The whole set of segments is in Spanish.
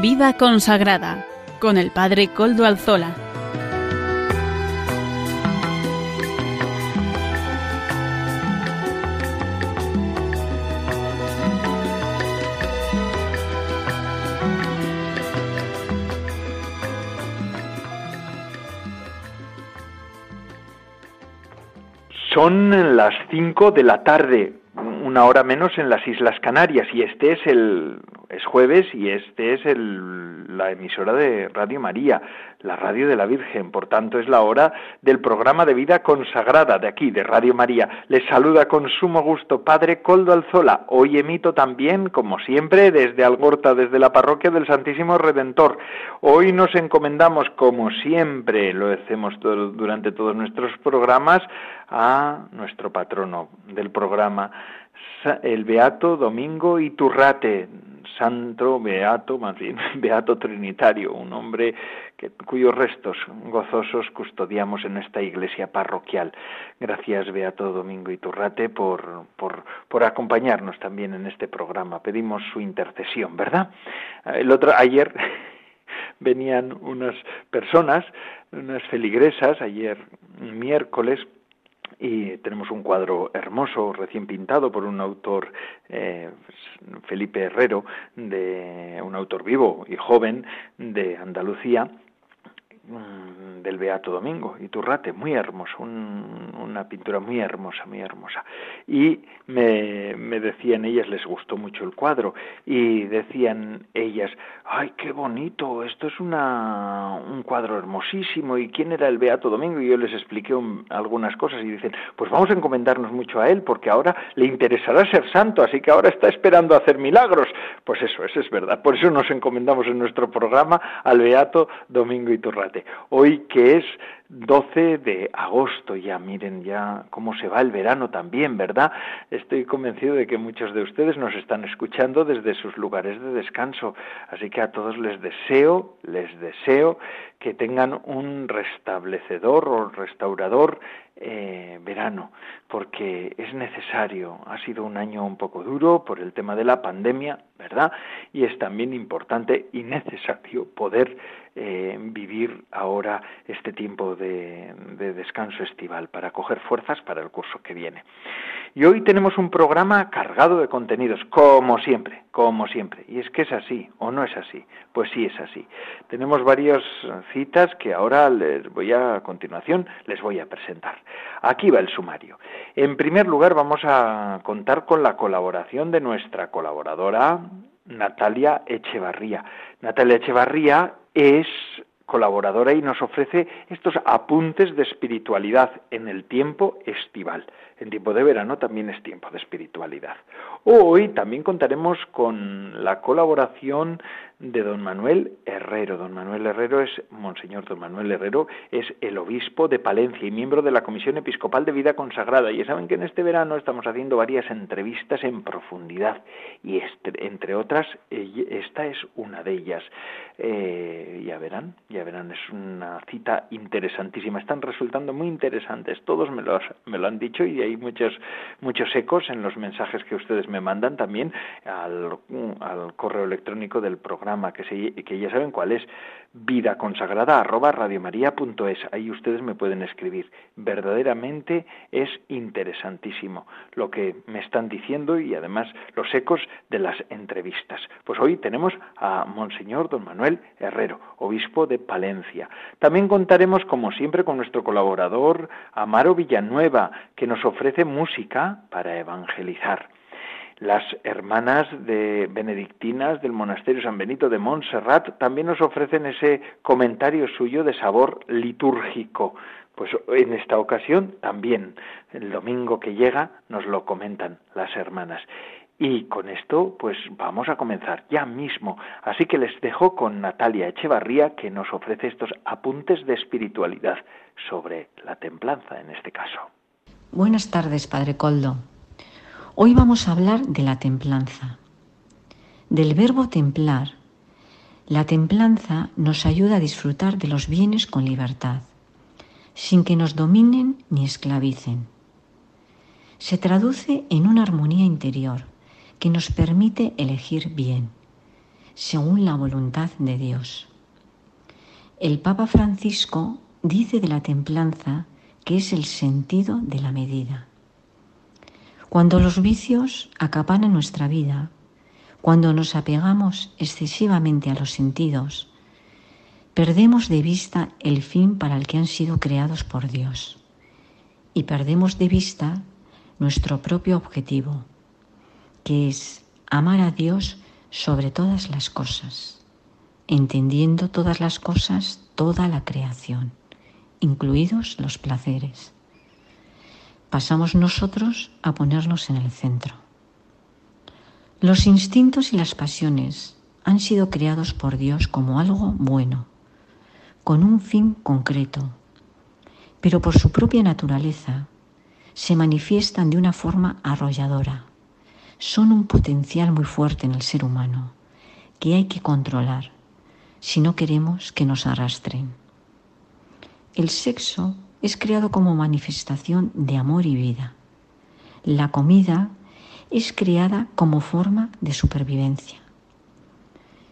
Vida consagrada con el Padre Coldo Alzola. Son las 5 de la tarde, una hora menos en las Islas Canarias, y este es el es jueves y este es el, la emisora de Radio María, la radio de la Virgen. Por tanto, es la hora del programa de vida consagrada de aquí, de Radio María. Les saluda con sumo gusto Padre Coldo Alzola. Hoy emito también, como siempre, desde Algorta, desde la parroquia del Santísimo Redentor. Hoy nos encomendamos, como siempre lo hacemos durante todos nuestros programas, a nuestro patrono del programa, el Beato Domingo Iturrate, santo, beato, más bien, beato trinitario, un hombre cuyos restos gozosos custodiamos en esta iglesia parroquial. Gracias, Beato Domingo Iturrate, por, por, por acompañarnos también en este programa. Pedimos su intercesión, ¿verdad? El otro, ayer venían unas personas, unas feligresas, ayer miércoles, y tenemos un cuadro hermoso, recién pintado por un autor, eh, Felipe Herrero, de un autor vivo y joven de Andalucía, del Beato Domingo, Iturrate, muy hermoso, una pintura muy hermosa, muy hermosa. Y me, me decían ellas, les gustó mucho el cuadro, y decían ellas, ay, qué bonito, esto es una, un cuadro hermosísimo, ¿y quién era el Beato Domingo? Y yo les expliqué algunas cosas y dicen, pues vamos a encomendarnos mucho a él, porque ahora le interesará ser santo, así que ahora está esperando hacer milagros. Pues eso, eso es verdad, por eso nos encomendamos en nuestro programa al Beato Domingo Iturrate. Hoy que es 12 de agosto ya, miren ya cómo se va el verano también, ¿verdad? Estoy convencido de que muchos de ustedes nos están escuchando desde sus lugares de descanso, así que a todos les deseo, les deseo que tengan un restablecedor o restaurador eh, verano, porque es necesario. Ha sido un año un poco duro por el tema de la pandemia, ¿verdad? Y es también importante y necesario poder eh, vivir ahora este tiempo de, de descanso estival para coger fuerzas para el curso que viene. Y hoy tenemos un programa cargado de contenidos, como siempre, como siempre. Y es que es así, o no es así. Pues sí es así. Tenemos varias citas que ahora les voy a, a continuación les voy a presentar. Aquí va el sumario. En primer lugar, vamos a contar con la colaboración de nuestra colaboradora Natalia Echevarría. Natalia Echevarría es colaboradora y nos ofrece estos apuntes de espiritualidad en el tiempo estival. En tiempo de verano también es tiempo de espiritualidad. Hoy también contaremos con la colaboración de don Manuel Herrero. Don Manuel Herrero es, Monseñor Don Manuel Herrero, es el obispo de Palencia y miembro de la Comisión Episcopal de Vida Consagrada. Y saben que en este verano estamos haciendo varias entrevistas en profundidad y entre otras, esta es una de ellas. Eh, ya verán, ya verán, es una cita interesantísima. Están resultando muy interesantes. Todos me, me lo han dicho y hay muchos, muchos ecos en los mensajes que ustedes me mandan también al, al correo electrónico del programa que, ya saben cuál es, vida consagrada arroba radiomaria.es. Ahí ustedes me pueden escribir. Verdaderamente es interesantísimo lo que me están diciendo y además los ecos de las entrevistas. Pues hoy tenemos a Monseñor Don Manuel Herrero, obispo de Palencia. También contaremos, como siempre, con nuestro colaborador Amaro Villanueva, que nos ofrece música para evangelizar las hermanas de benedictinas del monasterio San Benito de Montserrat también nos ofrecen ese comentario suyo de sabor litúrgico. Pues en esta ocasión también, el domingo que llega, nos lo comentan las hermanas. Y con esto, pues vamos a comenzar ya mismo. Así que les dejo con Natalia Echevarría, que nos ofrece estos apuntes de espiritualidad sobre la templanza en este caso. Buenas tardes, Padre Coldo. Hoy vamos a hablar de la templanza, del verbo templar. La templanza nos ayuda a disfrutar de los bienes con libertad, sin que nos dominen ni esclavicen. Se traduce en una armonía interior que nos permite elegir bien, según la voluntad de Dios. El Papa Francisco dice de la templanza que es el sentido de la medida. Cuando los vicios acaparan nuestra vida, cuando nos apegamos excesivamente a los sentidos, perdemos de vista el fin para el que han sido creados por Dios y perdemos de vista nuestro propio objetivo, que es amar a Dios sobre todas las cosas, entendiendo todas las cosas, toda la creación, incluidos los placeres. Pasamos nosotros a ponernos en el centro. Los instintos y las pasiones han sido creados por Dios como algo bueno, con un fin concreto, pero por su propia naturaleza se manifiestan de una forma arrolladora. Son un potencial muy fuerte en el ser humano que hay que controlar si no queremos que nos arrastren. El sexo es creado como manifestación de amor y vida. La comida es creada como forma de supervivencia.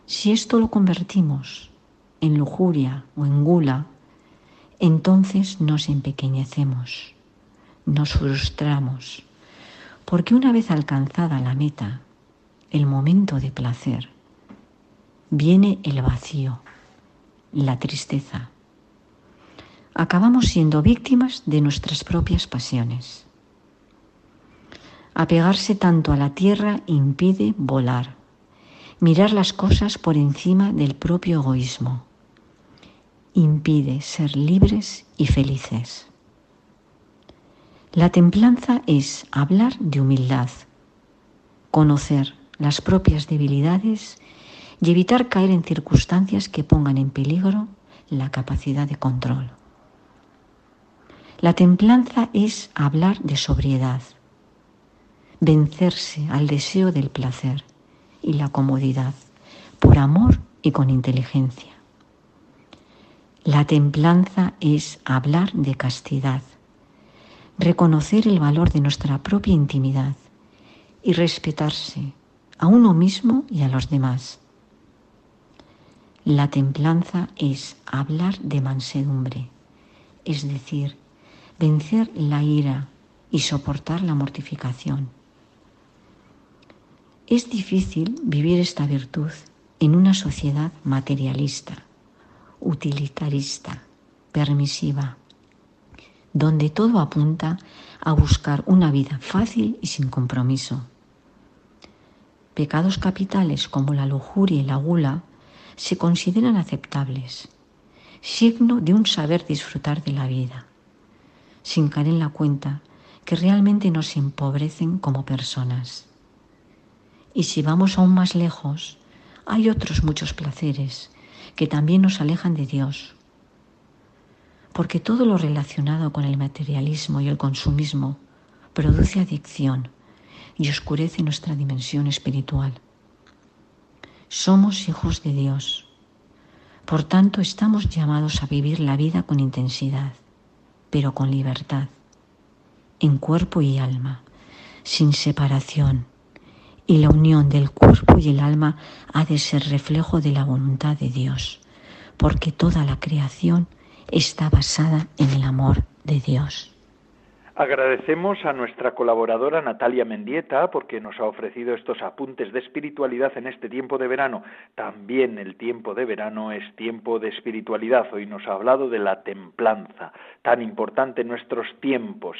Si esto lo convertimos en lujuria o en gula, entonces nos empequeñecemos, nos frustramos, porque una vez alcanzada la meta, el momento de placer, viene el vacío, la tristeza. Acabamos siendo víctimas de nuestras propias pasiones. Apegarse tanto a la tierra impide volar, mirar las cosas por encima del propio egoísmo. Impide ser libres y felices. La templanza es hablar de humildad, conocer las propias debilidades y evitar caer en circunstancias que pongan en peligro la capacidad de control. La templanza es hablar de sobriedad, vencerse al deseo del placer y la comodidad por amor y con inteligencia. La templanza es hablar de castidad, reconocer el valor de nuestra propia intimidad y respetarse a uno mismo y a los demás. La templanza es hablar de mansedumbre, es decir, vencer la ira y soportar la mortificación. Es difícil vivir esta virtud en una sociedad materialista, utilitarista, permisiva, donde todo apunta a buscar una vida fácil y sin compromiso. Pecados capitales como la lujuria y la gula se consideran aceptables, signo de un saber disfrutar de la vida, sin caer en la cuenta que realmente nos empobrecen como personas. Y si vamos aún más lejos, hay otros muchos placeres que también nos alejan de Dios. Porque todo lo relacionado con el materialismo y el consumismo produce adicción y oscurece nuestra dimensión espiritual. Somos hijos de Dios. Por tanto, estamos llamados a vivir la vida con intensidad, pero con libertad, en cuerpo y alma, sin separación y la unión del cuerpo y el alma ha de ser reflejo de la voluntad de Dios, porque toda la creación está basada en el amor de Dios. Agradecemos a nuestra colaboradora Natalia Mendieta porque nos ha ofrecido estos apuntes de espiritualidad en este tiempo de verano. También el tiempo de verano es tiempo de espiritualidad. Hoy nos ha hablado de la templanza, tan importante en nuestros tiempos.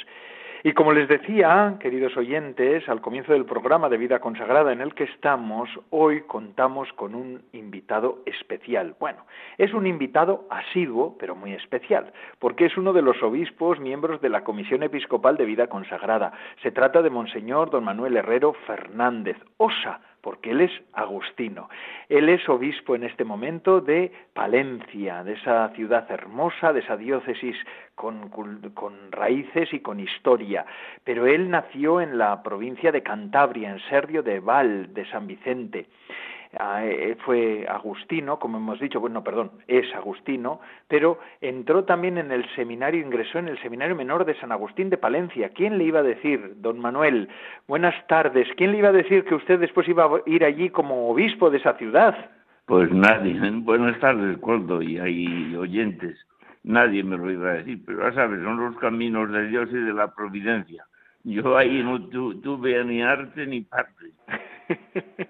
Y como les decía, queridos oyentes, al comienzo del programa de Vida Consagrada en el que estamos, hoy contamos con un invitado especial. Bueno, es un invitado asiduo, pero muy especial, porque es uno de los obispos miembros de la Comisión Episcopal de Vida Consagrada. Se trata de Monseñor Don Manuel Herrero Fernández, Osa, porque él es agustino. Él es obispo en este momento de Palencia, de esa ciudad hermosa, de esa diócesis con, raíces y con historia. Pero él nació en la provincia de Cantabria, en Servio de Val, de San Vicente. Eh, fue agustino, como hemos dicho, bueno, perdón, es agustino, pero entró también en el seminario, ingresó en el seminario menor de San Agustín de Palencia. ¿Quién le iba a decir, don Manuel, buenas tardes, quién le iba a decir que usted después iba a ir allí como obispo de esa ciudad? Pues nadie. Buenas tardes, Coldo, y hay oyentes. Nadie me lo iba a decir, pero ya sabes, son los caminos de Dios y de la providencia. Yo ahí no tuve ni arte ni parte.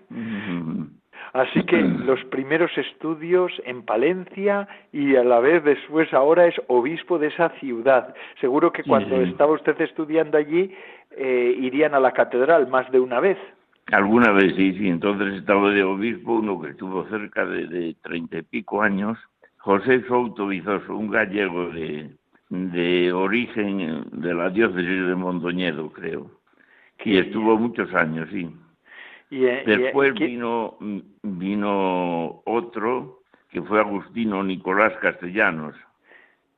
Así que los primeros estudios en Palencia y a la vez después ahora es obispo de esa ciudad. Seguro que cuando estaba usted estudiando allí eh, irían a la catedral más de una vez. Alguna vez sí, sí. Entonces estaba de obispo uno que estuvo cerca de treinta y pico años, José Souto Vizoso, un gallego de, de origen de la diócesis de Mondoñedo, creo. Y estuvo muchos años, sí. Eh, Después vino, vino otro que fue Agustino Nicolás Castellanos.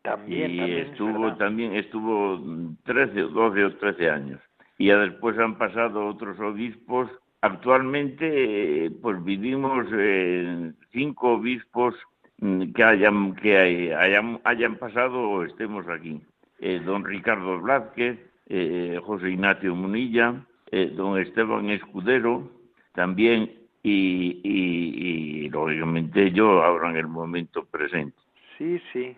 También, y estuvo también estuvo 13, 12 o 13 años. Y ya después han pasado otros obispos. Actualmente, pues vivimos eh, cinco obispos Mm, que hayan que hayan, hayan pasado o estemos aquí. Eh, don Ricardo Blázquez, eh, José Ignacio Munilla, eh, don Esteban Escudero, también, y, y, y, lógicamente yo ahora en el momento presente. Sí, sí.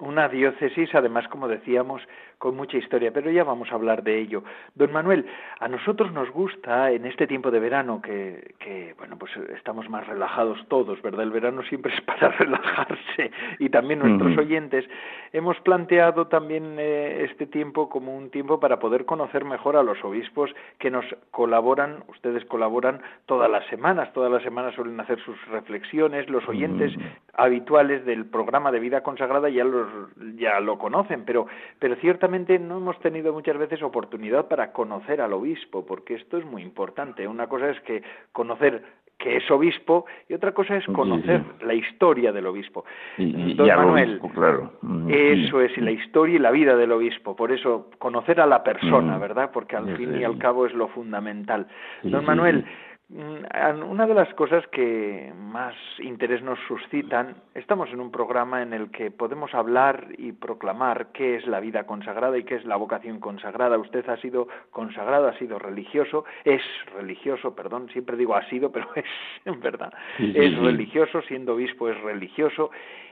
Una diócesis, además, como decíamos, con mucha historia, pero ya vamos a hablar de ello. Don Manuel, a nosotros nos gusta en este tiempo de verano que, que, bueno, pues estamos más relajados todos, ¿verdad? El verano siempre es para relajarse y también nuestros oyentes. Hemos planteado también eh, este tiempo como un tiempo para poder conocer mejor a los obispos que nos colaboran, ustedes colaboran todas las semanas, todas las semanas suelen hacer sus reflexiones, los oyentes habituales del programa de vida consagrada ya, los, ya lo conocen, pero, pero ciertamente no hemos tenido muchas veces oportunidad para conocer al obispo, porque esto es muy importante. Una cosa es que conocer que es obispo y otra cosa es conocer la historia del obispo. Don Manuel, claro. eso es, la historia y la vida del obispo. Por eso, conocer a la persona, ¿verdad? Porque al fin y al cabo es lo fundamental. Don Manuel, Mm, una de las cosas que más interés nos suscitan, estamos en un programa en el que podemos hablar y proclamar qué es la vida consagrada y qué es la vocación consagrada. Usted ha sido consagrado, ha sido religioso, es religioso, perdón, siempre digo ha sido, pero es en verdad, es religioso, siendo obispo es religioso.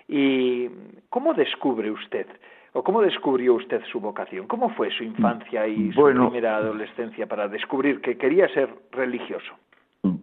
¿Y cómo descubre usted? ¿O cómo descubrió usted su vocación? ¿Cómo fue su infancia y su primera adolescencia para descubrir que quería ser religioso?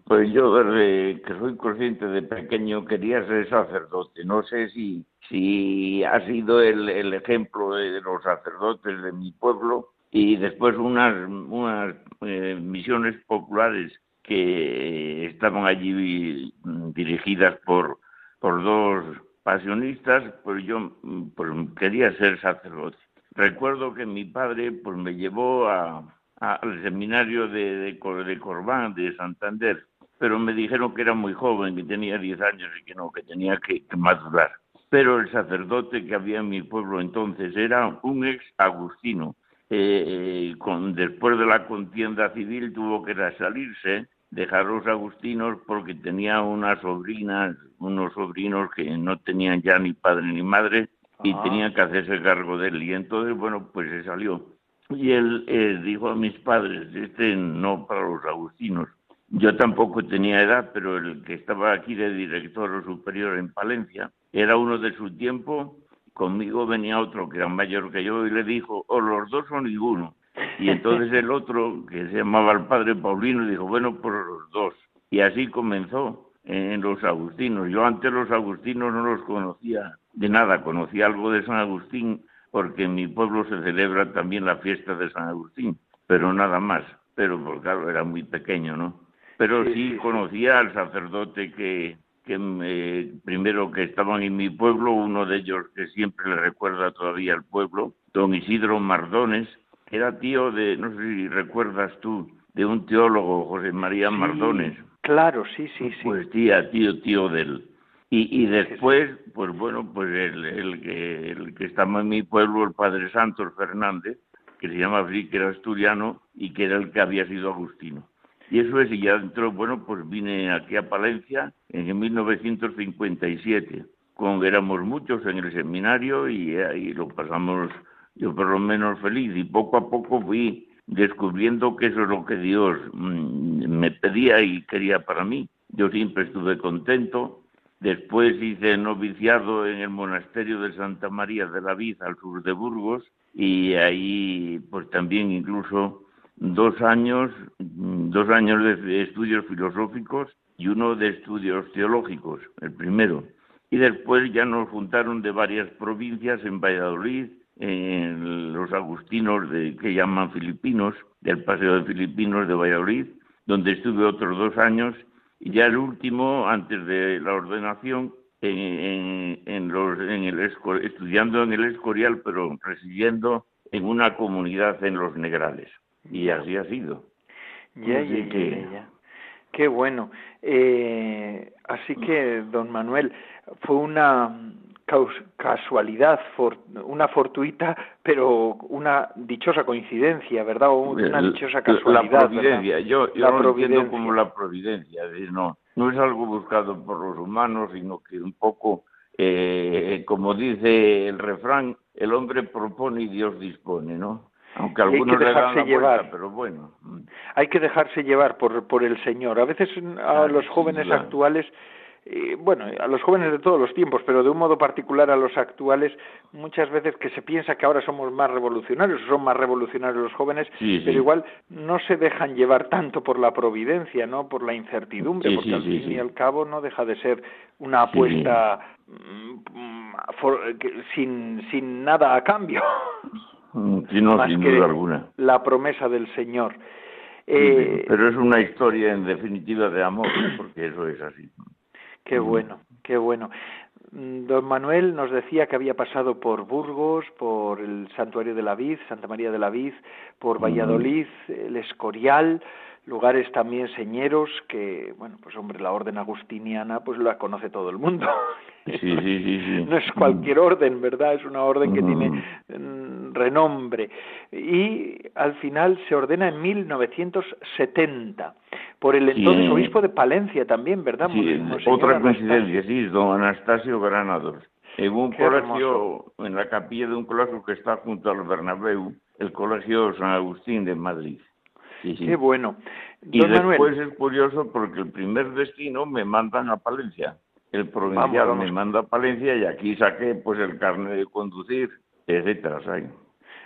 Pues yo desde que soy consciente de pequeño quería ser sacerdote. No sé si, si ha sido el, el ejemplo de los sacerdotes de mi pueblo y después unas, unas eh, misiones populares que estaban allí dirigidas por, por dos pasionistas, pues yo pues, quería ser sacerdote. Recuerdo que mi padre pues me llevó a, al seminario de, de, de Corbán, de Santander, pero me dijeron que era muy joven, que tenía 10 años y que no, que tenía que, madurar. Pero el sacerdote que había en mi pueblo entonces era un ex agustino. Eh, eh, con, después de la contienda civil tuvo que salirse, dejar los agustinos porque tenía unas sobrinas, unos sobrinos que no tenían ya ni padre ni madre y ah. tenían que hacerse cargo de él. Y entonces, bueno, pues se salió. Y él eh, dijo a mis padres, este no para los agustinos. Yo tampoco tenía edad, pero el que estaba aquí de director superior en Palencia era uno de su tiempo. Conmigo venía otro que era mayor que yo y le dijo, o los dos o ninguno. Y entonces el otro, que se llamaba el padre Paulino, dijo, bueno, por los dos. Y así comenzó en los agustinos. Yo antes los agustinos no los conocía de nada, conocía algo de San Agustín porque en mi pueblo se celebra también la fiesta de San Agustín, pero nada más. Pero, por claro, era muy pequeño, ¿no? Pero sí, conocía al sacerdote que, que primero que estaban en mi pueblo, uno de ellos que siempre le recuerda todavía al pueblo, don Isidro Mardones, era tío de, no sé si recuerdas tú, de un teólogo, José María Mardones. Claro, sí, sí, sí. Pues tía, tío, tío del y, y después, pues bueno, pues el, el, que, el que estaba en mi pueblo, el padre Santos Fernández, que se llama así, que era asturiano y que era el que había sido agustino. Y eso es, y ya entró, bueno, pues vine aquí a Palencia en 1957, con éramos muchos en el seminario y ahí lo pasamos yo por lo menos feliz y poco a poco fui descubriendo que eso es lo que Dios mm, me pedía y quería para mí. Yo siempre estuve contento. Después hice noviciado en el monasterio de Santa María de la Viz al sur de Burgos y ahí pues también incluso dos años, dos años de estudios filosóficos y uno de estudios teológicos, el primero. Y después ya nos juntaron de varias provincias en Valladolid, en los agustinos de, que llaman filipinos, del Paseo de Filipinos de Valladolid, donde estuve otros dos años, y ya el último, antes de la ordenación, en, en, los, en el, estudiando en el Escorial, pero residiendo en una comunidad en los Negrales. Y así ha sido. Ya, ya, ya, Qué bueno. Eh, así que, don Manuel, fue una casualidad, una fortuita, pero una dichosa coincidencia, ¿verdad? O una dichosa casualidad. La providencia, yo, yo lo entiendo como la providencia, no, no es algo buscado por los humanos, sino que un poco, eh, como dice el refrán, el hombre propone y Dios dispone, ¿no? Aunque algunos hay que dejarse llevar, pero bueno. Hay que dejarse llevar por, por el Señor. A veces a los jóvenes actuales bueno, a los jóvenes de todos los tiempos, pero de un modo particular a los actuales, muchas veces que se piensa que ahora somos más revolucionarios, son más revolucionarios los jóvenes, pero igual no se dejan llevar tanto por la providencia, ¿no? Por la incertidumbre, porque al fin y al cabo no deja de ser una apuesta mm, sin, sin nada a cambio. Mm, no, sin duda alguna. La promesa del Señor. pero es una historia en definitiva de amor, porque eso es así. Qué bueno, qué bueno. Mm, don Manuel nos decía que había pasado por Burgos, por el Santuario de la Vid, Santa María de la Vid, por Valladolid, el Escorial, lugares también señeros que, bueno, pues hombre, la orden agustiniana pues la conoce todo el mundo. Sí, sí, sí, no es cualquier orden, ¿verdad? Es una orden que tiene mm, renombre. Y al final se ordena en 1970 por el entonces obispo de Palencia también, ¿verdad? Sí, otra coincidencia, sí, don Anastasio Granados. En un colegio, en la capilla de un colegio que está junto al Bernabéu, el Colegio San Agustín de Madrid. Qué bueno. y después es curioso porque el primer destino me mandan a Palencia. El provincial me manda a Palencia y aquí saqué pues el carnet de conducir, etcétera.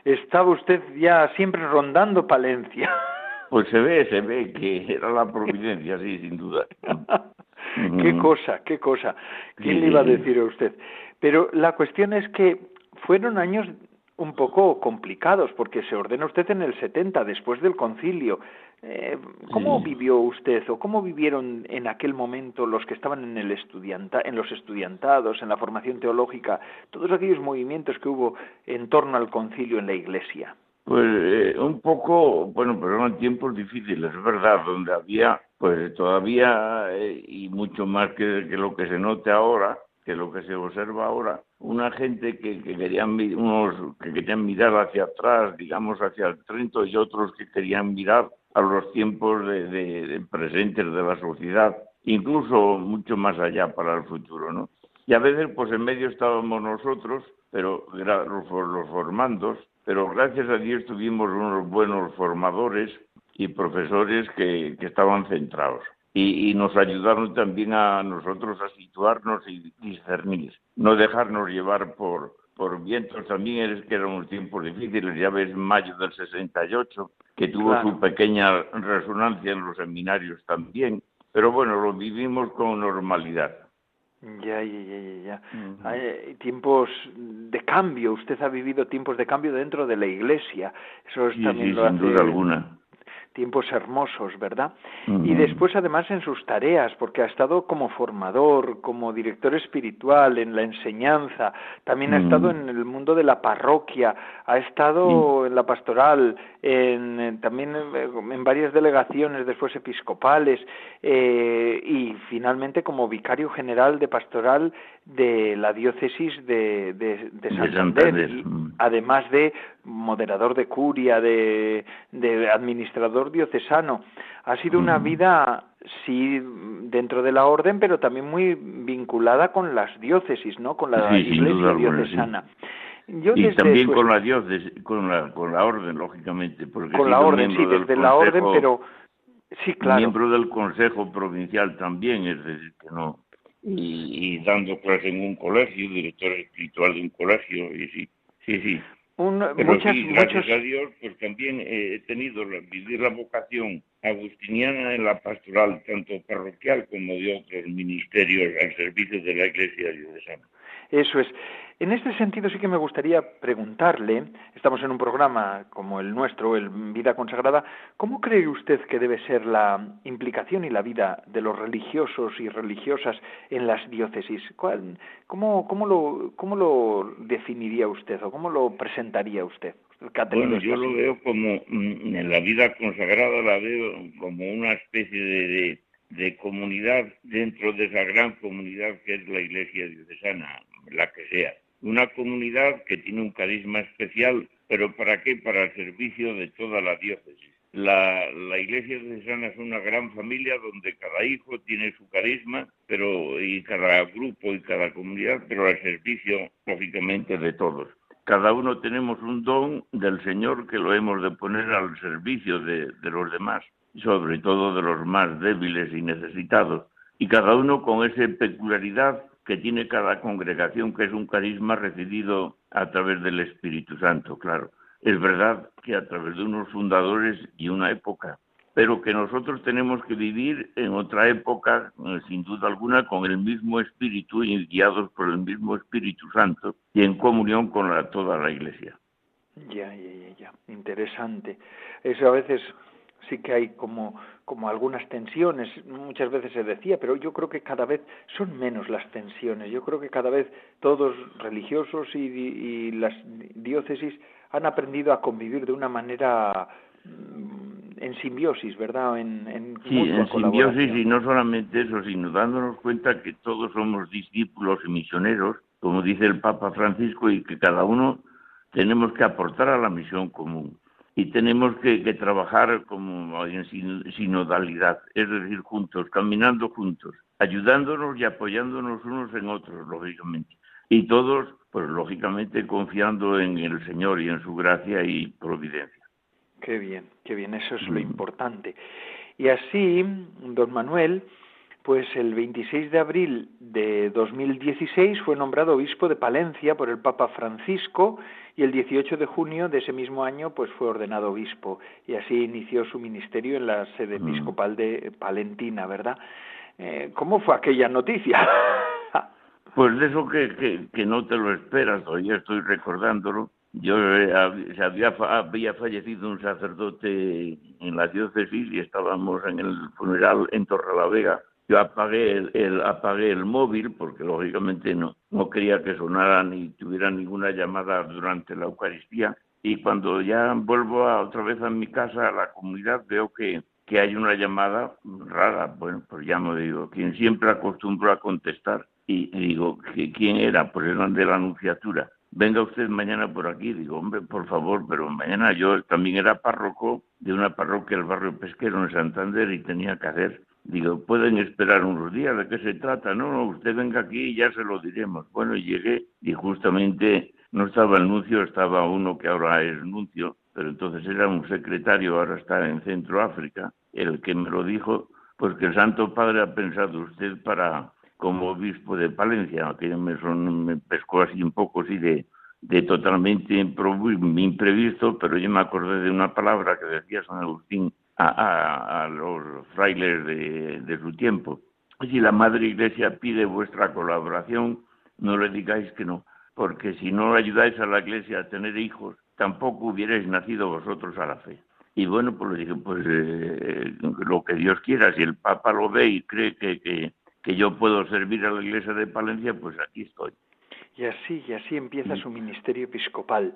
Estaba usted ya siempre rondando Palencia. Pues se ve, se ve que era la providencia, sí, sin duda. qué cosa, qué cosa. ¿Quién le iba a decir a usted? Pero la cuestión es que fueron años un poco complicados, porque se ordena usted en el 70, después del concilio. Eh, ¿Cómo vivió usted o cómo vivieron en aquel momento los que estaban en, el estudianta, en los estudiantados, en la formación teológica, todos aquellos movimientos que hubo en torno al concilio en la Iglesia? Pues eh, un poco, bueno, pero eran tiempos difíciles, es verdad, donde había, pues todavía, eh, y mucho más que, que, lo que se note ahora, que lo que se observa ahora, una gente que, que, querían unos que querían mirar hacia atrás, digamos hacia el Trento, y otros que querían mirar a los tiempos de, presentes de la sociedad, incluso mucho más allá para el futuro, ¿no? Y a veces, pues en medio estábamos nosotros, pero los, formandos, pero gracias a Dios tuvimos unos buenos formadores y profesores que, que estaban centrados y, nos ayudaron también a nosotros a situarnos y discernir, no dejarnos llevar por, por vientos también es que eran unos tiempos difíciles, ya ves mayo del 68, que tuvo su pequeña resonancia en los seminarios también, pero bueno, lo vivimos con normalidad. Ya, ya, ya, ya. Hay tiempos de cambio. Usted ha vivido tiempos de cambio dentro de la Iglesia. Eso es también lo sin duda alguna tiempos hermosos, ¿verdad? Y después además en sus tareas, porque ha estado como formador, como director espiritual, en la enseñanza, también ha estado en el mundo de la parroquia, ha estado en la pastoral, en, también en, varias delegaciones después episcopales eh, y finalmente como vicario general de pastoral de la diócesis de, de, Santander, mm. además de moderador de curia, de, de administrador diocesano. Ha sido una mm. vida, sí, dentro de la orden, pero también muy vinculada con las diócesis, ¿no? Con la iglesia diocesana. y también con la diócesis, con la, con la orden, lógicamente. Porque con la orden, sí, desde la orden, pero sí, claro. Miembro del Consejo Provincial también, es decir, que no y, dando clases en un colegio, director espiritual de un colegio, y sí, sí, sí. Pero muchas, sí, gracias a Dios, pues también he tenido la, vivir la vocación agustiniana en la pastoral, tanto parroquial como de otros ministerios al servicio de la Iglesia diocesana. Eso es. En este sentido sí que me gustaría preguntarle, estamos en un programa como el nuestro, el Vida Consagrada, ¿cómo cree usted que debe ser la implicación y la vida de los religiosos y religiosas en las diócesis? ¿Cómo, cómo, lo, cómo lo definiría usted o cómo lo presentaría usted? Bueno, yo lo veo como, mm, en la vida consagrada la veo como una especie de, de comunidad dentro de esa gran comunidad que es la Iglesia diocesana, la que sea una comunidad que tiene un carisma especial, pero ¿para qué? Para el servicio de toda la diócesis. La, la iglesia diocesana es una gran familia donde cada hijo tiene su carisma, pero y cada grupo y cada comunidad, pero al servicio, lógicamente, de todos. Cada uno tenemos un don del Señor que lo hemos de poner al servicio de, de los demás, sobre todo de los más débiles y necesitados. Y cada uno con esa peculiaridad que tiene cada congregación, que es un carisma recibido a través del Espíritu Santo, claro. Es verdad que a través de unos fundadores y una época, pero que nosotros tenemos que vivir en otra época, eh, sin duda alguna, con el mismo Espíritu y guiados por el mismo Espíritu Santo y en comunión con la, toda la Iglesia. Ya, ya, ya, ya. Interesante. Eso a veces sí que hay como, como algunas tensiones, muchas veces se decía, pero yo creo que cada vez son menos las tensiones. Yo creo que cada vez todos religiosos y, y las diócesis han aprendido a convivir de una manera mm, en simbiosis, ¿verdad? En, en sí, en simbiosis y no solamente eso, sino dándonos cuenta que todos somos discípulos y misioneros, como dice el Papa Francisco, y que cada uno tenemos que aportar a la misión común y tenemos que, trabajar como en sinodalidad, es decir, juntos, caminando juntos, ayudándonos y apoyándonos unos en otros, lógicamente. Y todos, pues lógicamente, confiando en el Señor y en su gracia y providencia. Qué bien, qué bien, eso es lo mm. importante. Y así, don Manuel, pues el 26 de abril de 2016 fue nombrado obispo de Palencia por el Papa Francisco y el 18 de junio de ese mismo año pues fue ordenado obispo y así inició su ministerio en la sede episcopal de Palentina, ¿verdad? Eh, ¿Cómo fue aquella noticia? pues de eso que, que, no te lo esperas, hoy estoy recordándolo. Yo eh, había, había fallecido un sacerdote en la diócesis y estábamos en el funeral en Torrelavega yo apagué el, apagué el móvil porque lógicamente no, no quería que sonara ni tuviera ninguna llamada durante la Eucaristía. Y cuando ya vuelvo a, otra vez a mi casa, a la comunidad, veo que, que hay una llamada rara. Bueno, pues llamo, digo, quien siempre acostumbró a contestar. Y, digo, ¿quién era? Pues eran de la Anunciatura. Venga usted mañana por aquí. Digo, hombre, por favor, pero mañana yo también era párroco de una parroquia del barrio pesquero en Santander y tenía que hacer Digo, pueden esperar unos días, ¿de qué se trata? No, no, usted venga aquí y ya se lo diremos. Bueno, llegué y justamente no estaba el nuncio, estaba uno que ahora es nuncio, pero entonces era un secretario, ahora está en Centro África, el que me lo dijo, pues que el Santo Padre ha pensado usted para como obispo de Palencia, que me, son, me pescó así un poco así de, de totalmente imprevisto, pero yo me acordé de una palabra que decía San Agustín, a, los frailes de, su tiempo. Si la Madre Iglesia pide vuestra colaboración, no le digáis que no, porque si no ayudáis a la Iglesia a tener hijos, tampoco hubierais nacido vosotros a la fe. Y bueno, pues le dije, pues eh, lo que Dios quiera, si el Papa lo ve y cree que, que, que yo puedo servir a la Iglesia de Palencia, pues aquí estoy. Y así, y así empieza su ministerio episcopal.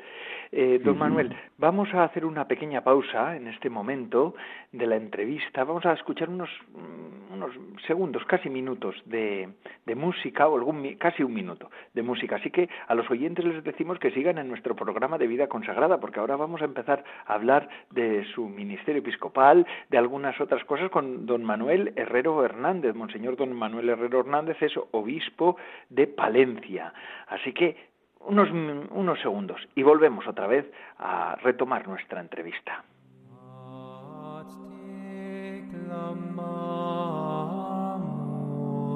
Eh, don Manuel, vamos a hacer una pequeña pausa en este momento de la entrevista. Vamos a escuchar unos, mm, unos segundos, casi minutos de, de música, o algún, casi un minuto de música. Así que a los oyentes les decimos que sigan en nuestro programa de vida consagrada, porque ahora vamos a empezar a hablar de su ministerio episcopal, de algunas otras cosas con don Manuel Herrero Hernández. Monseñor don Manuel Herrero Hernández es obispo de Palencia. Así que unos, unos segundos y volvemos otra vez a retomar nuestra entrevista.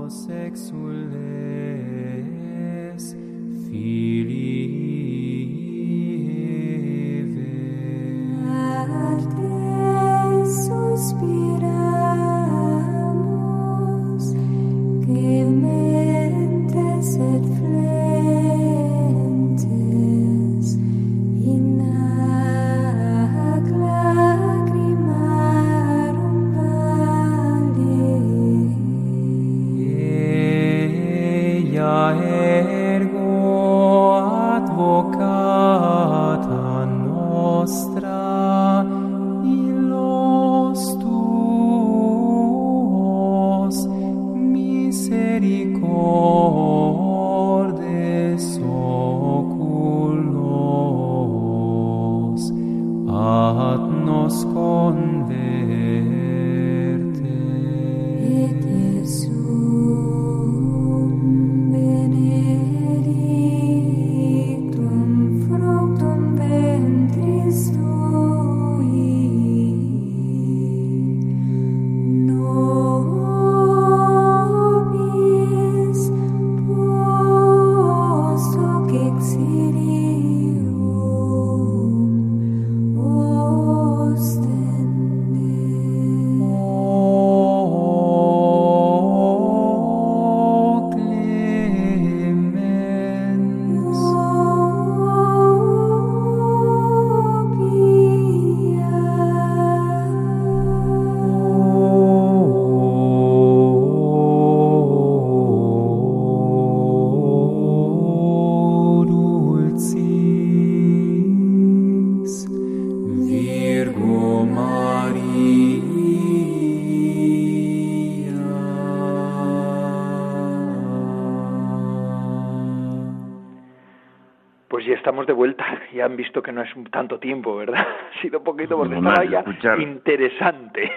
sexul es filii Arte suspira. Sido poquito porque estaba ya interesante.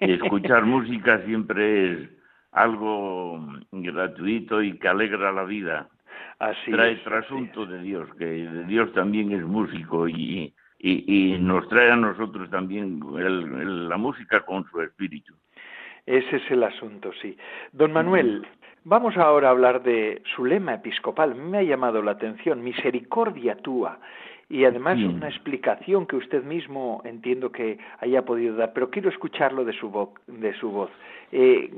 Y escuchar música siempre es algo gratuito y que alegra la vida. Así trae trasunto de Dios, que Dios también es músico y, y, nos trae a nosotros también la música con su espíritu. Ese es el asunto, sí. Don Manuel, vamos ahora a hablar de su lema episcopal. Me ha llamado la atención, misericordia tua y además una explicación que usted mismo entiendo que haya podido dar, pero quiero escucharlo de su, voz. De su voz. Eh,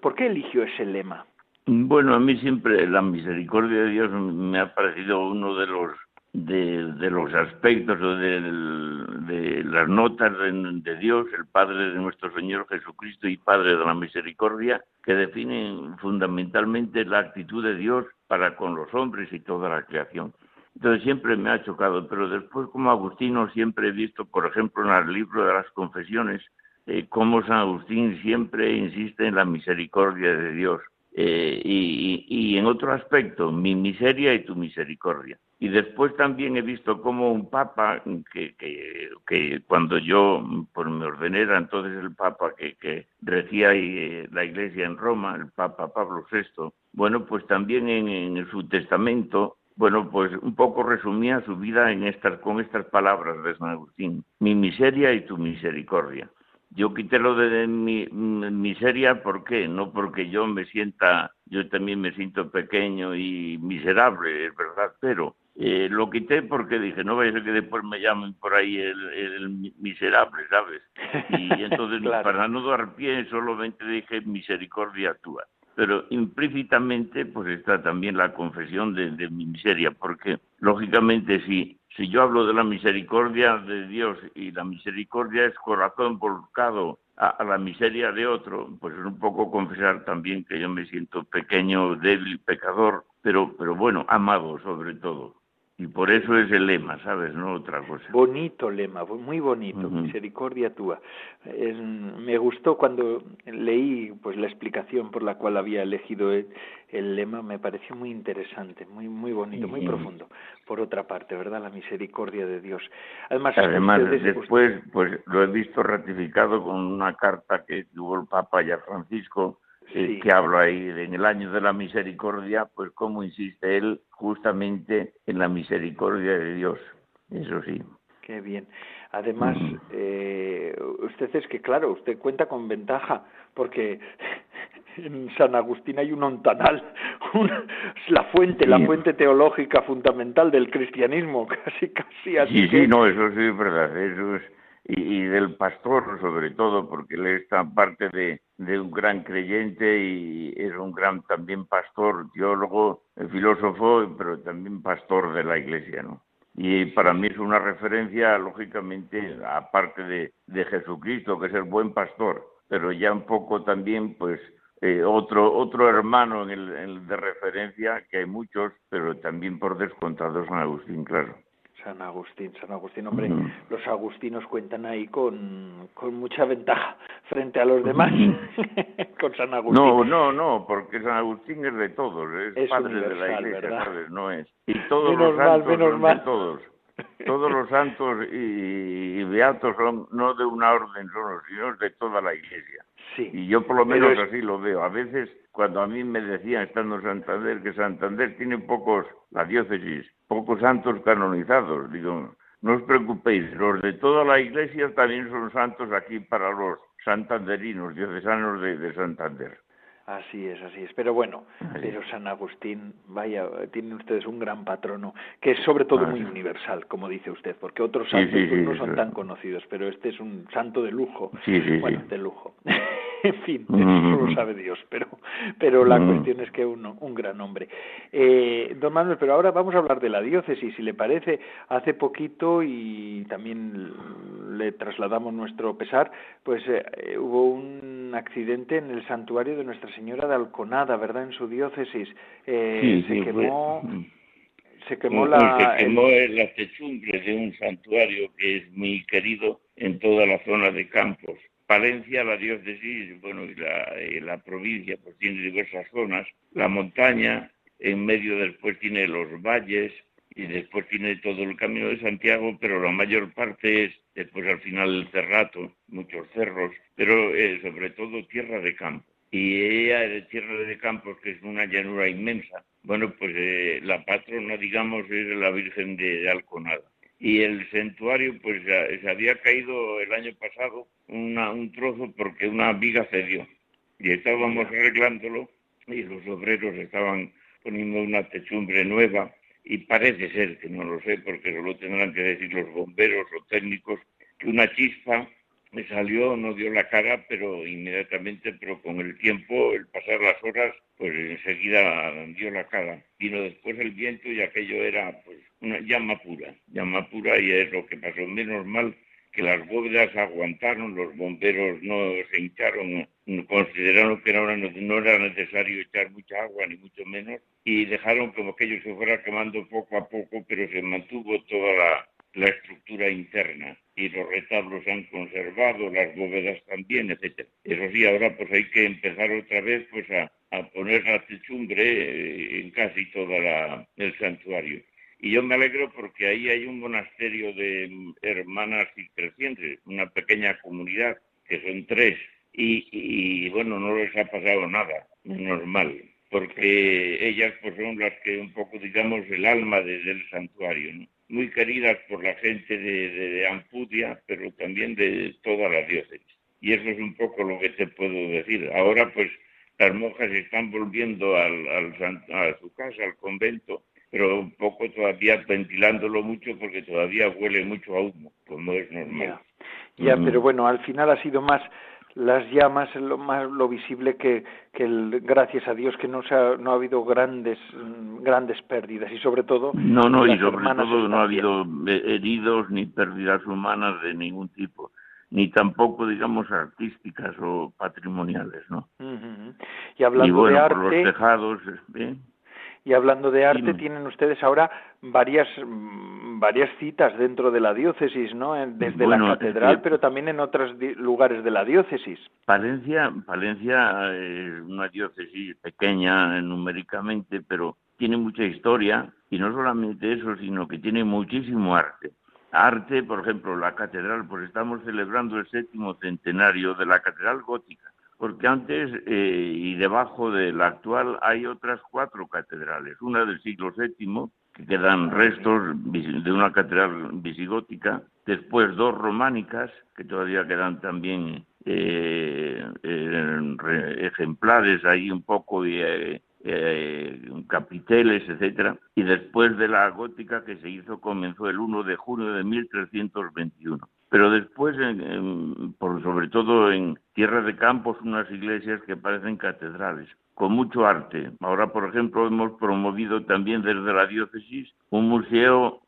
¿Por qué eligió ese lema? Bueno, a mí siempre la misericordia de Dios me ha parecido uno de los de, los aspectos o de, de las notas de, de, Dios, el Padre de nuestro Señor Jesucristo y Padre de la misericordia, que definen fundamentalmente la actitud de Dios para con los hombres y toda la creación. Entonces siempre me ha chocado, pero después como agustino siempre he visto, por ejemplo, en el libro de las confesiones, eh, cómo San Agustín siempre insiste en la misericordia de Dios. Eh, y, en otro aspecto, mi miseria y tu misericordia. Y después también he visto cómo un papa, que, que, cuando yo pues, me ordené, era entonces el papa que, que regía eh, la iglesia en Roma, el papa Pablo VI, bueno, pues también en, en su testamento bueno, pues un poco resumía su vida en estas, con estas palabras de San Agustín, mi miseria y tu misericordia. Yo quité lo de mi miseria, ¿por qué? No porque yo me sienta, yo también me siento pequeño y miserable, es verdad, pero eh, lo quité porque dije, no vaya a ser que después me llamen por ahí el, miserable, ¿sabes? Y entonces, para no dar pie, solamente dije misericordia actúa pero implícitamente pues está también la confesión de, mi miseria, porque lógicamente si, si yo hablo de la misericordia de Dios y la misericordia es corazón volcado a, la miseria de otro, pues es un poco confesar también que yo me siento pequeño, débil, pecador, pero, pero bueno, amado sobre todo. Y por eso es el lema, ¿sabes? No otra cosa. Bonito lema, muy bonito, misericordia tua. me gustó cuando leí pues la explicación por la cual había elegido el, lema, me pareció muy interesante, muy muy bonito, muy profundo. Por otra parte, ¿verdad? La misericordia de Dios. Además, Además después pues lo he visto ratificado con una carta que tuvo el Papa ya Francisco que hablo ahí en el año de la misericordia, pues cómo insiste él justamente en la misericordia de Dios. Eso sí. Qué bien. Además, eh, usted es que, claro, usted cuenta con ventaja, porque en San Agustín hay un ontanal, la fuente, la fuente teológica fundamental del cristianismo, casi, casi así. Sí, sí, no, eso sí es verdad, eso es y, del pastor sobre todo, porque él está parte de, de, un gran creyente y es un gran también pastor, teólogo, filósofo, pero también pastor de la iglesia, ¿no? Y para mí es una referencia, lógicamente, aparte de, de Jesucristo, que es el buen pastor, pero ya un poco también, pues, eh, otro otro hermano en el, en el, de referencia, que hay muchos, pero también por descontado San Agustín, claro. San Agustín, San Agustín, hombre, los agustinos cuentan ahí con, con mucha ventaja frente a los demás, con San Agustín. No, no, no, porque San Agustín es de todos, es, padre de la iglesia, ¿sabes? No es. Y todos los santos son de todos. Todos los santos y, beatos son no de una orden solo, sino de toda la iglesia. Sí. Y yo por lo menos así lo veo. A veces cuando a mí me decían estando en Santander que Santander tiene pocos, la diócesis, pocos santos canonizados. Digo, no os preocupéis, los de toda la iglesia también son santos aquí para los santanderinos, diocesanos de Santander. Así es, así es. Pero bueno, pero San Agustín, vaya, tienen ustedes un gran patrono, que es sobre todo muy universal, como dice usted, porque otros santos pues, no son tan conocidos, pero este es un santo de lujo. bueno, de lujo. en fin, eso lo sabe Dios, pero, pero la cuestión es que uno, un gran hombre. Eh, don Manuel, pero ahora vamos a hablar de la diócesis, si le parece, hace poquito y también le trasladamos nuestro pesar, pues eh, hubo un accidente en el santuario de Nuestra Señora de Alconada, ¿verdad? En su diócesis. Eh, se quemó. Se quemó la. Se quemó la techumbre de un santuario que es muy querido en toda la zona de Campos. Palencia, la diócesis, bueno, y la, la provincia, pues tiene diversas zonas. La montaña, en medio después tiene los valles, y después tiene todo el camino de Santiago, pero la mayor parte es después al final el cerrato, muchos cerros, pero eh, sobre todo tierra de campo y ella de Tierra de Campos, que es una llanura inmensa. Bueno, pues eh, la patrona, digamos, es la Virgen de, Alconada. Y el santuario, pues se había caído el año pasado una, un trozo porque una viga cedió. Y estábamos arreglándolo y los obreros estaban poniendo una techumbre nueva y parece ser, que no lo sé porque solo tendrán que decir los bomberos o técnicos, que una chispa me salió, no dio la cara, pero inmediatamente, pero con el tiempo, el pasar las horas, pues enseguida dio la cara. Vino después el viento y aquello era pues una llama pura, llama pura y es lo que pasó. Menos mal que las bóvedas aguantaron, los bomberos no se hincharon, consideraron que no no era necesario echar mucha agua, ni mucho menos, y dejaron como aquello se fuera quemando poco a poco, pero se mantuvo toda la, la estructura interna y los retablos se han conservado, las bóvedas también, etcétera. Eso sí, ahora pues hay que empezar otra vez pues a, poner la techumbre eh, en casi toda la el santuario. Y yo me alegro porque ahí hay un monasterio de hermanas y crecientes, una pequeña comunidad, que son tres, y, y bueno, no les ha pasado nada, normal, porque ellas pues son las que un poco, digamos, el alma del santuario, ¿no? Muy queridas por la gente de, Ampudia, pero también de toda la diócesis. Y eso es un poco lo que te puedo decir. Ahora, pues, las monjas están volviendo al, a su casa, al convento, pero un poco todavía ventilándolo mucho porque todavía huele mucho a humo, como es normal. Ya, pero bueno, al final ha sido más las llamas lo más lo visible que, que el, gracias a Dios que no se ha, no ha habido grandes grandes pérdidas. Y sobre todo no no y sobre todo no ha habido heridos ni pérdidas humanas de ningún tipo ni tampoco digamos artísticas o patrimoniales no y hablando bueno, de arte por los tejados ¿eh? Y hablando de arte, tienen ustedes ahora varias varias citas dentro de la diócesis, ¿no? Desde la catedral, pero también en otros lugares de la diócesis. Palencia, Palencia es una diócesis pequeña numéricamente, pero tiene mucha historia y no solamente eso, sino que tiene muchísimo arte. Arte, por ejemplo, la catedral, pues estamos celebrando el séptimo centenario de la catedral gótica porque antes eh, y debajo de la actual hay otras cuatro catedrales, una del siglo VII, que quedan restos de una catedral visigótica, después dos románicas, que todavía quedan también eh, ejemplares ahí un poco eh, capiteles, etcétera, y después de la gótica que se hizo comenzó el 1 de junio de 1321 pero después, sobre todo en tierra de campos, unas iglesias que parecen catedrales, con mucho arte. Ahora, por ejemplo, hemos promovido también desde la diócesis un museo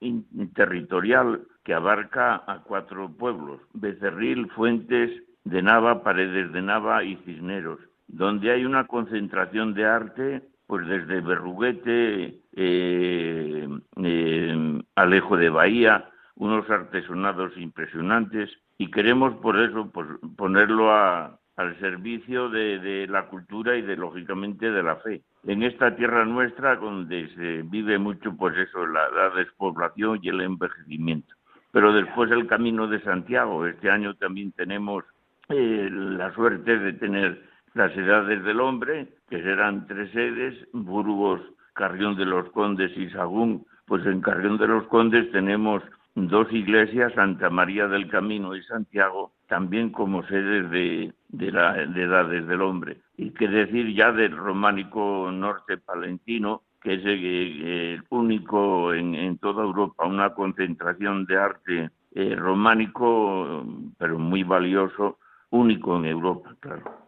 territorial que abarca a cuatro pueblos, Becerril, Fuentes de Nava, Paredes de Nava y Cisneros, donde hay una concentración de arte, pues desde Berruguete, eh, eh, Alejo de Bahía, unos artesonados impresionantes y queremos por eso ponerlo al servicio de, la cultura y de lógicamente de la fe. En esta tierra nuestra donde se vive mucho pues eso, la, despoblación y el envejecimiento. Pero después el camino de Santiago, este año también tenemos eh, la suerte de tener las edades del hombre, que serán tres sedes, Burgos, Carrión de los Condes y Sagún, pues en Carrión de los Condes tenemos dos iglesias, Santa María del Camino y Santiago, también como sedes de, de, edades del hombre. Y qué decir ya del románico norte palentino, que es el, único en, toda Europa, una concentración de arte eh, románico, pero muy valioso, único en Europa, claro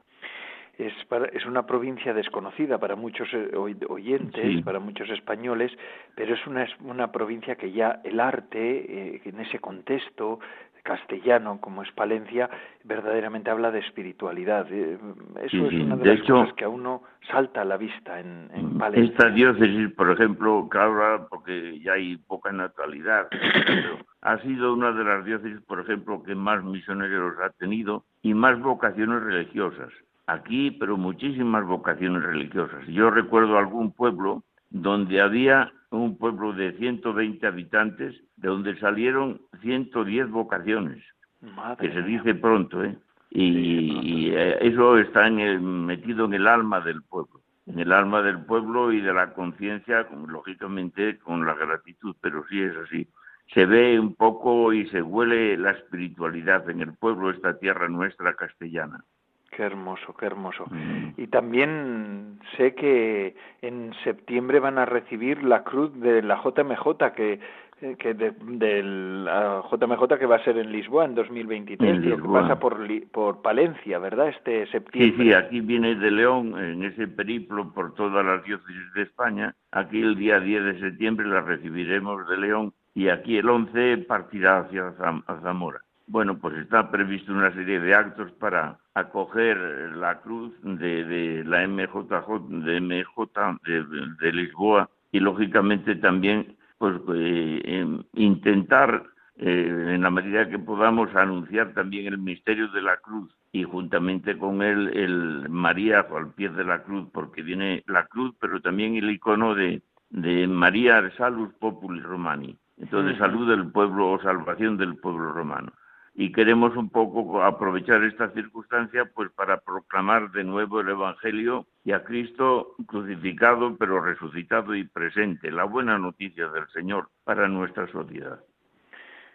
es, es una provincia desconocida para muchos eh, oyentes, para muchos españoles, pero es una, una provincia que ya el arte, eh, en ese contexto castellano como es Palencia, verdaderamente habla de espiritualidad. Eh, eso es una de, las cosas que a uno salta a la vista en, en Palencia. Esta diócesis, por ejemplo, claro, porque ya hay poca natalidad, ha sido una de las diócesis, por ejemplo, que más misioneros ha tenido y más vocaciones religiosas aquí, pero muchísimas vocaciones religiosas. Yo recuerdo algún pueblo donde había un pueblo de 120 habitantes, de donde salieron 110 vocaciones, que se dice pronto, ¿eh? Y, eh, eso está en el, metido en el alma del pueblo, en el alma del pueblo y de la conciencia, lógicamente con la gratitud, pero sí es así. Se ve un poco y se huele la espiritualidad en el pueblo, esta tierra nuestra castellana. Qué hermoso, qué hermoso. Mm. Y también sé que en septiembre van a recibir la cruz de la JMJ que que de, la JMJ que va a ser en Lisboa en 2023, que pasa por, por Palencia, ¿verdad? Este septiembre. Sí, sí, aquí viene de León en ese periplo por todas las diócesis de España. Aquí el día 10 de septiembre la recibiremos de León y aquí el 11 partirá hacia Zamora. Bueno, pues está previsto una serie de actos para acoger la cruz de, la MJJ, de MJ de, Lisboa y lógicamente también pues eh, em, intentar eh, en la medida que podamos anunciar también el misterio de la cruz y juntamente con él el María al pie de la cruz porque viene la cruz pero también el icono de, de María Salus Populi Romani. Entonces salud del pueblo o salvación del pueblo romano y queremos un poco aprovechar esta circunstancia pues para proclamar de nuevo el Evangelio y a Cristo crucificado pero resucitado y presente, la buena noticia del Señor para nuestra sociedad.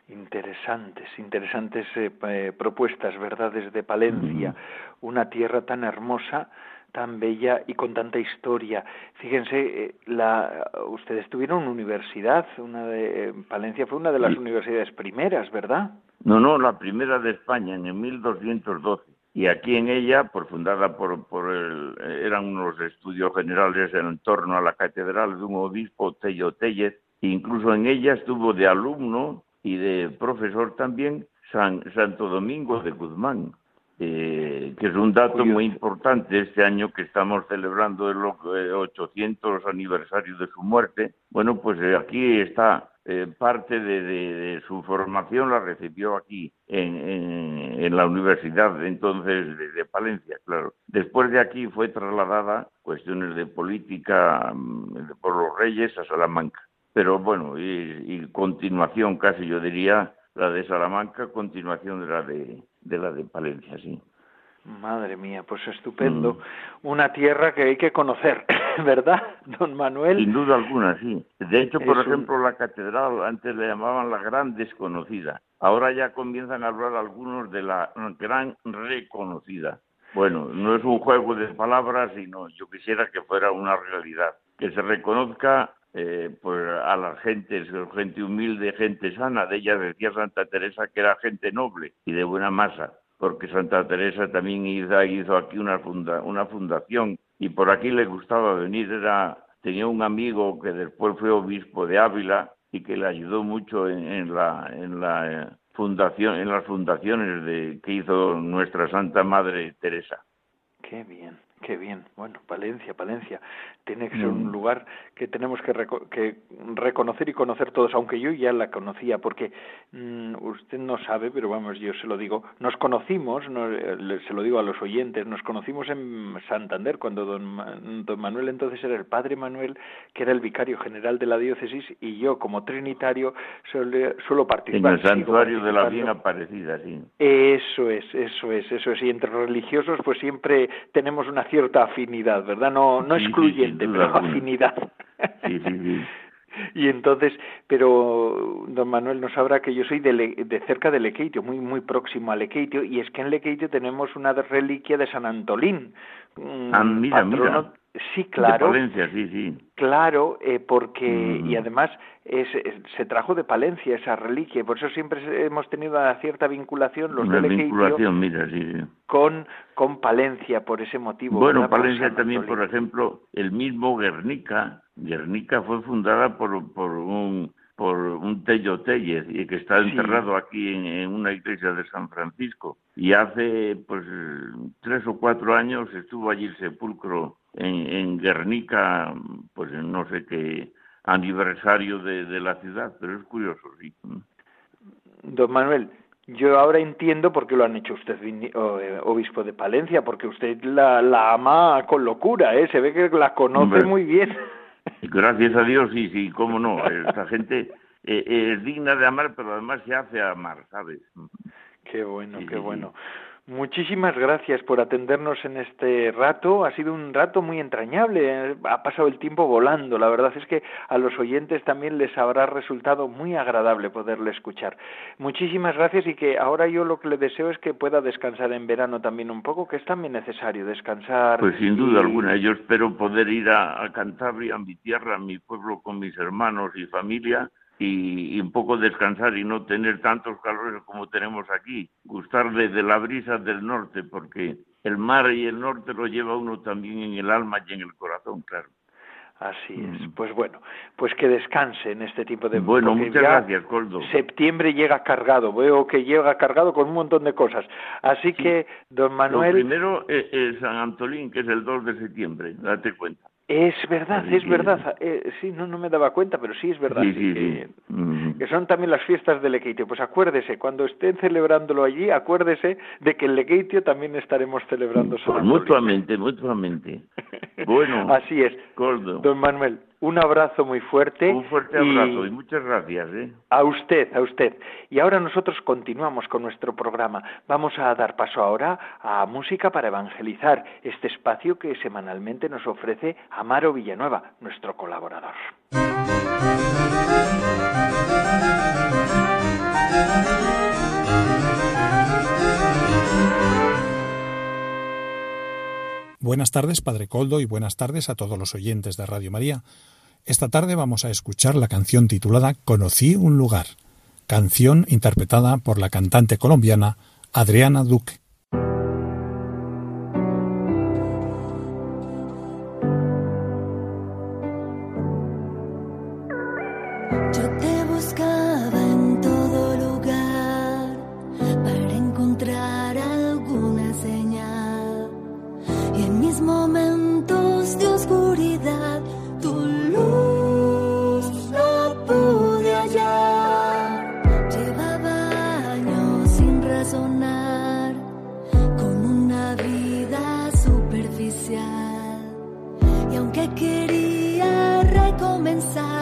Interesantes, interesantes eh, eh, propuestas, ¿verdad? Desde Palencia, una tierra tan hermosa, tan bella y con tanta historia. Fíjense, eh, la, ustedes tuvieron una universidad, una de Palencia fue una de las universidades primeras, ¿verdad? No, no, la primera de España en el 1212. Y aquí en ella, por fundada por, por el, eran unos estudios generales en torno a la catedral de un obispo Tello Tellez, e incluso en ella estuvo de alumno y de profesor también San, Santo Domingo de Guzmán. Eh, que es un dato muy importante este año que estamos celebrando el 800 eh, aniversario de su muerte. Bueno, pues eh, aquí está parte de, su formación la recibió aquí en, la universidad entonces de, Palencia, claro. Después de aquí fue trasladada cuestiones de política mm, por los reyes a Salamanca. Pero bueno, y, continuación casi yo diría la de Salamanca, continuación de la de, de la de Palencia, sí. Madre mía, pues estupendo. Mm. Una tierra que hay que conocer, ¿verdad, don Manuel? Sin duda alguna, sí. De hecho, por ejemplo, la catedral antes le llamaban la gran desconocida. Ahora ya comienzan a hablar algunos de la gran reconocida. Bueno, no es un juego de palabras, sino yo quisiera que fuera una realidad. Que se reconozca eh, pues a la gente, gente humilde, gente sana. De ella decía Santa Teresa que era gente noble y de buena masa porque Santa Teresa también hizo, aquí una, una fundación y por aquí le gustaba venir. Era, tenía un amigo que después fue obispo de Ávila y que le ayudó mucho en, la, en la eh, fundación, en las fundaciones de, que hizo nuestra Santa Madre Teresa. Qué bien. Qué bien. Bueno, Palencia, Palencia. Tiene que ser un mm. lugar que tenemos que, que, reconocer y conocer todos, aunque yo ya la conocía, porque mm, usted no sabe, pero vamos, yo se lo digo, nos conocimos, se lo digo a los oyentes, nos conocimos en Santander cuando don, don Manuel entonces era el padre Manuel, que era el vicario general de la diócesis, y yo como trinitario suelo, participar. En el santuario de la bien aparecida, sí. Eso es, eso es, eso es. Y entre religiosos pues siempre tenemos una cierta afinidad, ¿verdad? No, no excluyente, pero afinidad. Sí, sí, sí. Y entonces, pero don Manuel no sabrá que yo soy de, de cerca de Lequeitio, muy muy próximo a Lequeitio, y es que en Lequeitio tenemos una reliquia de San Antolín, ah, mira, mira. Sí, claro. De Palencia, sí, sí. Claro, eh, porque y mm. además es, se trajo de Palencia esa reliquia, por eso siempre hemos tenido una cierta vinculación los una vinculación, mira, sí, con con Palencia por ese motivo. Bueno, Palencia también, por ejemplo, el mismo Guernica, Guernica fue fundada por por un por un Tello Tellez y que está enterrado aquí en, una iglesia de San Francisco y hace pues tres o cuatro años estuvo allí el sepulcro en, Guernica, pues no sé qué aniversario de, la ciudad, pero es curioso, sí. Don Manuel, yo ahora entiendo por qué lo han hecho usted eh, obispo de Palencia, porque usted la, la ama con locura, ¿eh? Se ve que la conoce muy bien. Gracias a Dios, sí, sí, cómo no. Esta gente eh, es digna de amar, pero además se hace amar, ¿sabes? Qué bueno, qué bueno. Muchísimas gracias por atendernos en este rato. Ha sido un rato muy entrañable. Ha pasado el tiempo volando. La verdad es que a los oyentes también les habrá resultado muy agradable poderle escuchar. Muchísimas gracias y que ahora yo lo que le deseo es que pueda descansar en verano también un poco, que es también necesario descansar. Pues sin duda alguna. Yo espero poder ir a, a Cantabria, a mi tierra, a mi pueblo con mis hermanos y familia y, un poco descansar y no tener tantos calores como tenemos aquí. Gustar de, la brisa del norte, porque el mar y el norte lo lleva uno también en el alma y en el corazón, claro. Así es. Mm. Pues bueno, pues que descanse en este tipo de... Bueno, muchas gracias, Coldo. Septiembre llega cargado, veo que llega cargado con un montón de cosas. Así que, don Manuel... Lo primero es San Antolín, que es el 2 de septiembre, date cuenta. Es verdad, es verdad. Eh, sí, no, no me daba cuenta, pero sí es verdad. que, son también las fiestas del Lequeitio. Pues acuérdese, cuando estén celebrándolo allí, acuérdese de que el Lequeitio también estaremos celebrando. Pues mutuamente, mutuamente. Bueno, así es. Don Manuel, un abrazo muy fuerte. Un fuerte abrazo y, muchas gracias. ¿eh? A usted, a usted. Y ahora nosotros continuamos con nuestro programa. Vamos a dar paso ahora a Música para Evangelizar, este espacio que semanalmente nos ofrece Amaro Villanueva, nuestro colaborador. Buenas tardes, Padre Coldo, y buenas tardes a todos los oyentes de Radio María. Esta tarde vamos a escuchar la canción titulada Conocí un lugar, canción interpretada por la cantante colombiana Adriana Duque. pensar.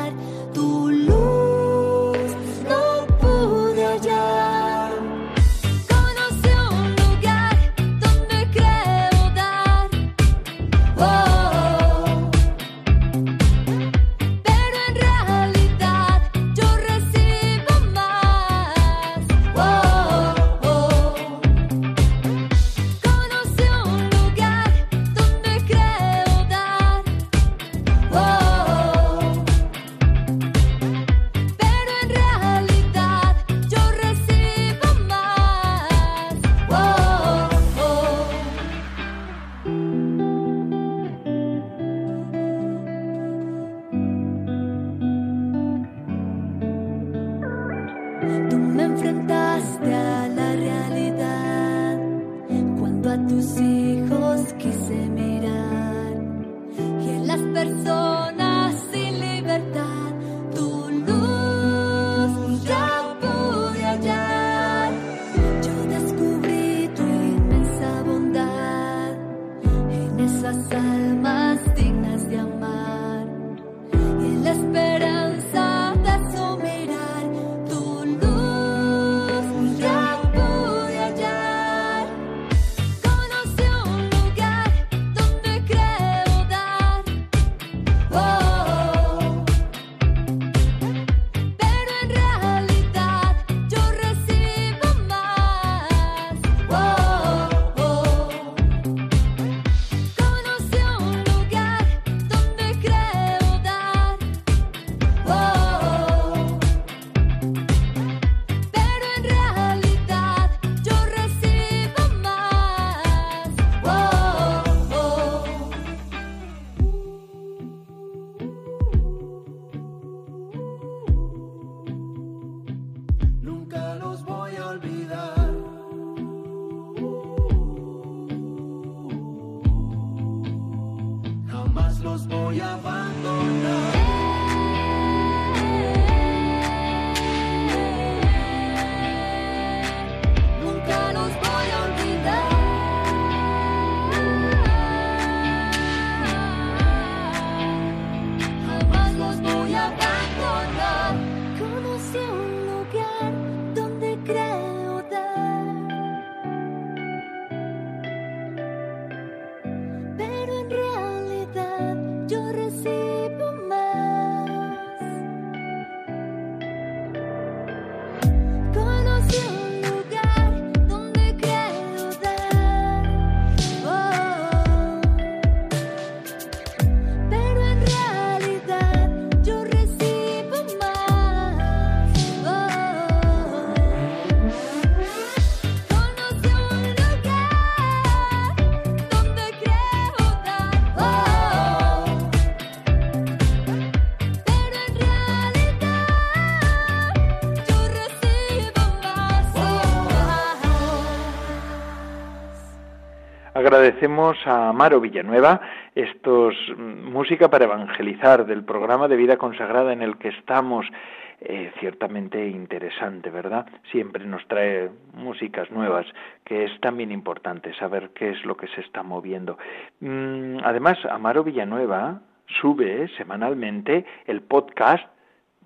Agradecemos a Amaro Villanueva estos mm, música para evangelizar del programa de vida consagrada en el que estamos. Eh, ciertamente interesante, ¿verdad? Siempre nos trae músicas nuevas, que es también importante saber qué es lo que se está moviendo. Mm, además, Amaro Villanueva sube semanalmente el podcast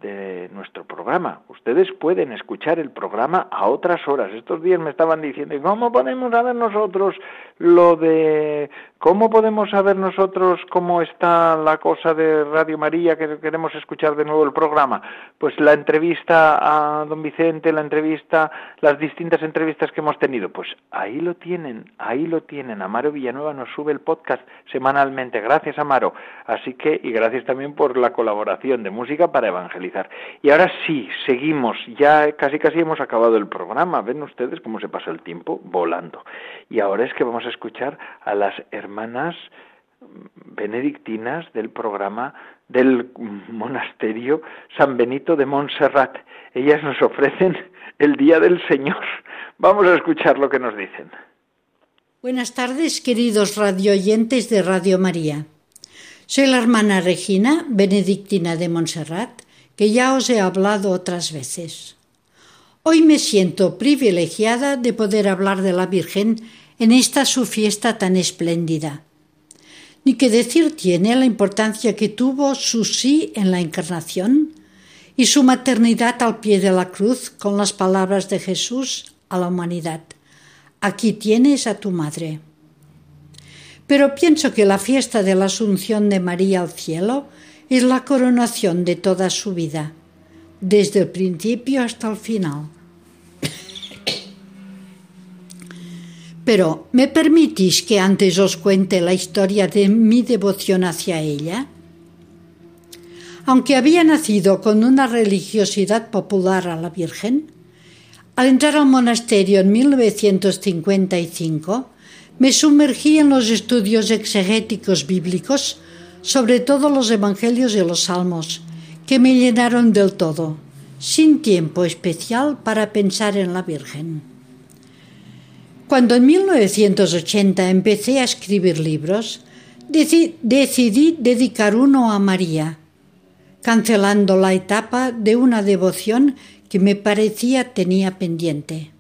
de nuestro programa. Ustedes pueden escuchar el programa a otras horas. Estos días me estaban diciendo, ¿cómo podemos saber nosotros lo de... ¿Cómo podemos saber nosotros cómo está la cosa de Radio María que queremos escuchar de nuevo el programa? Pues la entrevista a don Vicente, la entrevista, las distintas entrevistas que hemos tenido. Pues ahí lo tienen, ahí lo tienen. Amaro Villanueva nos sube el podcast semanalmente. Gracias, Amaro. Así que, y gracias también por la colaboración de música para evangelizar. Y ahora sí, seguimos. Ya casi casi hemos acabado el programa. Ven ustedes cómo se pasa el tiempo volando. Y ahora es que vamos a escuchar a las hermanas benedictinas del programa del monasterio San Benito de Montserrat. Ellas nos ofrecen el Día del Señor. Vamos a escuchar lo que nos dicen. Buenas tardes, queridos radioyentes de Radio María. Soy la hermana Regina, benedictina de Montserrat, que ya os he hablado otras veces. Hoy me siento privilegiada de poder hablar de la Virgen en esta su fiesta tan espléndida. Ni que decir tiene la importancia que tuvo su sí en la encarnación y su maternidad al pie de la cruz con las palabras de Jesús a la humanidad. Aquí tienes a tu madre. Pero pienso que la fiesta de la Asunción de María al cielo es la coronación de toda su vida, desde el principio hasta el final. Pero, ¿me permitís que antes os cuente la historia de mi devoción hacia ella? Aunque había nacido con una religiosidad popular a la Virgen, al entrar al monasterio en 1955, me sumergí en los estudios exegéticos bíblicos, sobre todo los evangelios y los salmos, que me llenaron del todo, sin tiempo especial para pensar en la Virgen. Cuando en 1980 empecé a escribir libros, decidí dedicar uno a María, cancelando la etapa de una devoción que me parecía tenía pendiente.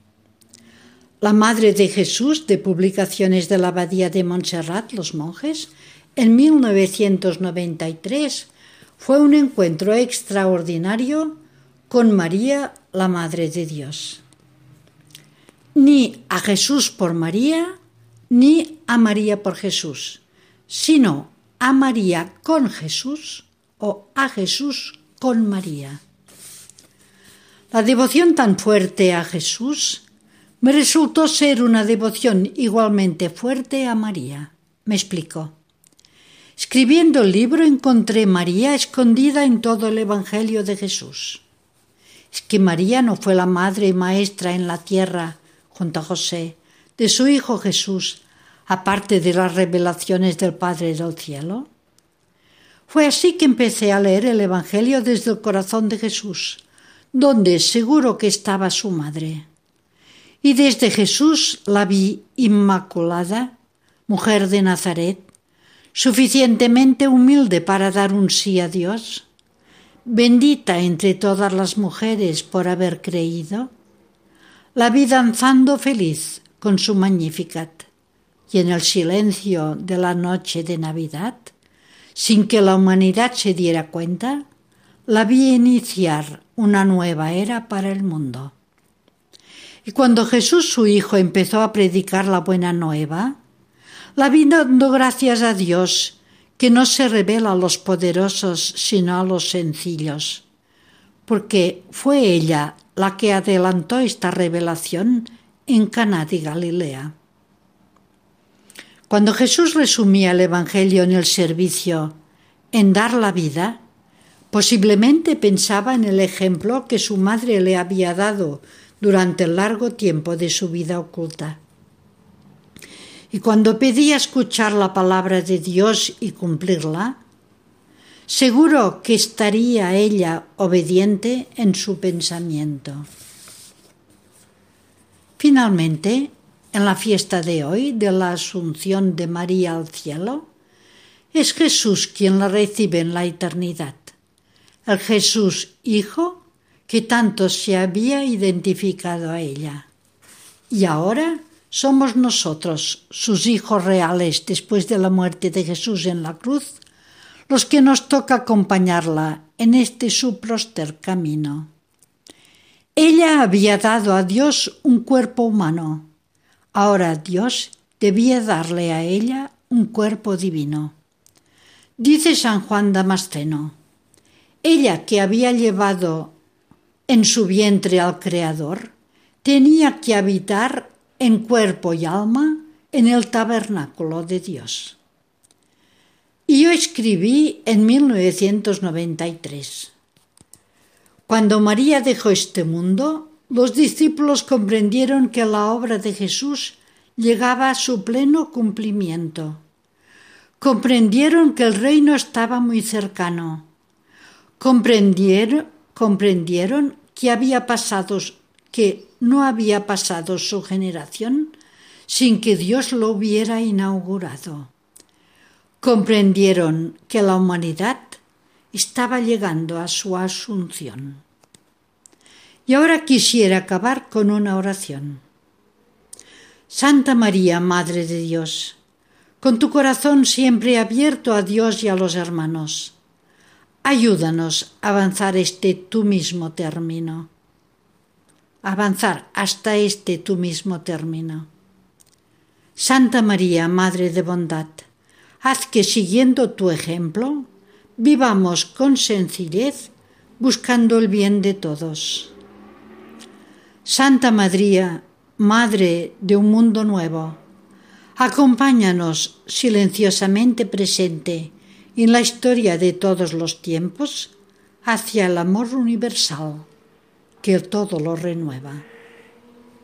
La Madre de Jesús de publicaciones de la Abadía de Montserrat, los monjes, en 1993 fue un encuentro extraordinario con María, la Madre de Dios ni a Jesús por María, ni a María por Jesús, sino a María con Jesús o a Jesús con María. La devoción tan fuerte a Jesús me resultó ser una devoción igualmente fuerte a María. Me explico. Escribiendo el libro encontré María escondida en todo el Evangelio de Jesús. Es que María no fue la madre y maestra en la tierra junto a José, de su Hijo Jesús, aparte de las revelaciones del Padre del Cielo? Fue así que empecé a leer el Evangelio desde el corazón de Jesús, donde seguro que estaba su madre. Y desde Jesús la vi inmaculada, mujer de Nazaret, suficientemente humilde para dar un sí a Dios, bendita entre todas las mujeres por haber creído, la vi danzando feliz con su Magnificat, y en el silencio de la noche de Navidad, sin que la humanidad se diera cuenta, la vi iniciar una nueva era para el mundo. Y cuando Jesús su Hijo empezó a predicar la buena nueva, la vi dando gracias a Dios que no se revela a los poderosos sino a los sencillos, porque fue ella la que adelantó esta revelación en Cana de Galilea. Cuando Jesús resumía el Evangelio en el servicio en dar la vida, posiblemente pensaba en el ejemplo que su madre le había dado durante el largo tiempo de su vida oculta. Y cuando pedía escuchar la palabra de Dios y cumplirla, Seguro que estaría ella obediente en su pensamiento. Finalmente, en la fiesta de hoy de la Asunción de María al cielo, es Jesús quien la recibe en la eternidad, el Jesús Hijo que tanto se había identificado a ella. Y ahora somos nosotros, sus hijos reales, después de la muerte de Jesús en la cruz, los que nos toca acompañarla en este su próster camino. Ella había dado a Dios un cuerpo humano. Ahora Dios debía darle a ella un cuerpo divino. Dice San Juan Damasceno, ella que había llevado en su vientre al Creador, tenía que habitar en cuerpo y alma en el tabernáculo de Dios. Y yo escribí en 1993. Cuando María dejó este mundo, los discípulos comprendieron que la obra de Jesús llegaba a su pleno cumplimiento. Comprendieron que el reino estaba muy cercano. Comprendieron, comprendieron que había pasado, que no había pasado su generación sin que Dios lo hubiera inaugurado comprendieron que la humanidad estaba llegando a su asunción. Y ahora quisiera acabar con una oración. Santa María, Madre de Dios, con tu corazón siempre abierto a Dios y a los hermanos, ayúdanos a avanzar este tu mismo término. Avanzar hasta este tu mismo término. Santa María, Madre de Bondad, haz que siguiendo tu ejemplo vivamos con sencillez buscando el bien de todos. Santa María, Madre de un mundo nuevo, acompáñanos silenciosamente presente en la historia de todos los tiempos hacia el amor universal que todo lo renueva.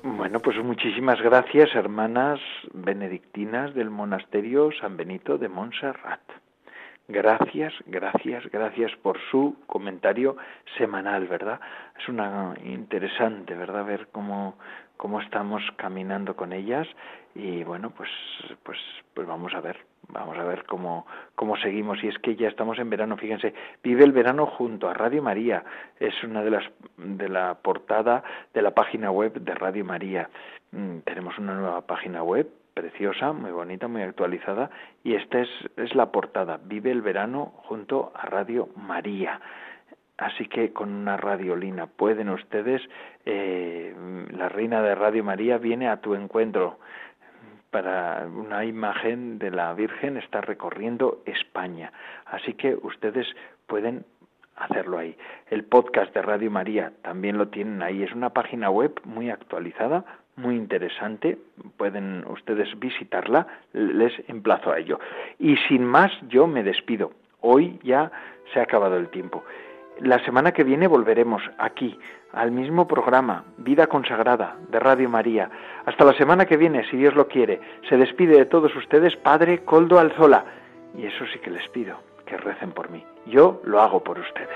Bueno, pues muchísimas gracias, hermanas benedictinas del monasterio San Benito de Montserrat. Gracias, gracias, gracias por su comentario semanal, ¿verdad? Es una interesante, ¿verdad? Ver cómo, cómo estamos caminando con ellas y bueno, pues, pues, pues vamos a ver, vamos a ver cómo, cómo seguimos. Y es que ya estamos en verano, fíjense, vive el verano junto a Radio María, es una de las de la portada de la página web de Radio María. Mm, tenemos una nueva página web preciosa, muy bonita, muy actualizada, y esta es, es la portada, Vive el verano junto a Radio María. Así que con una radiolina pueden ustedes, eh, la reina de Radio María viene a tu encuentro para una imagen de la Virgen está recorriendo España. Así que ustedes pueden hacerlo ahí. El podcast de Radio María también lo tienen ahí. Es una página web muy actualizada, muy interesante, pueden ustedes visitarla, les emplazo a ello. Y sin más, yo me despido. Hoy ya se ha acabado el tiempo. La semana que viene volveremos aquí, al mismo programa, Vida Consagrada, de Radio María. Hasta la semana que viene, si Dios lo quiere. Se despide de todos ustedes, Padre Coldo Alzola. Y eso sí que les pido, que recen por mí. Yo lo hago por ustedes.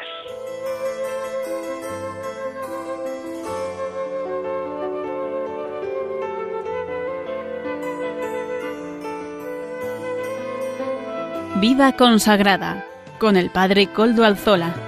Vida consagrada con el Padre Coldo Alzola.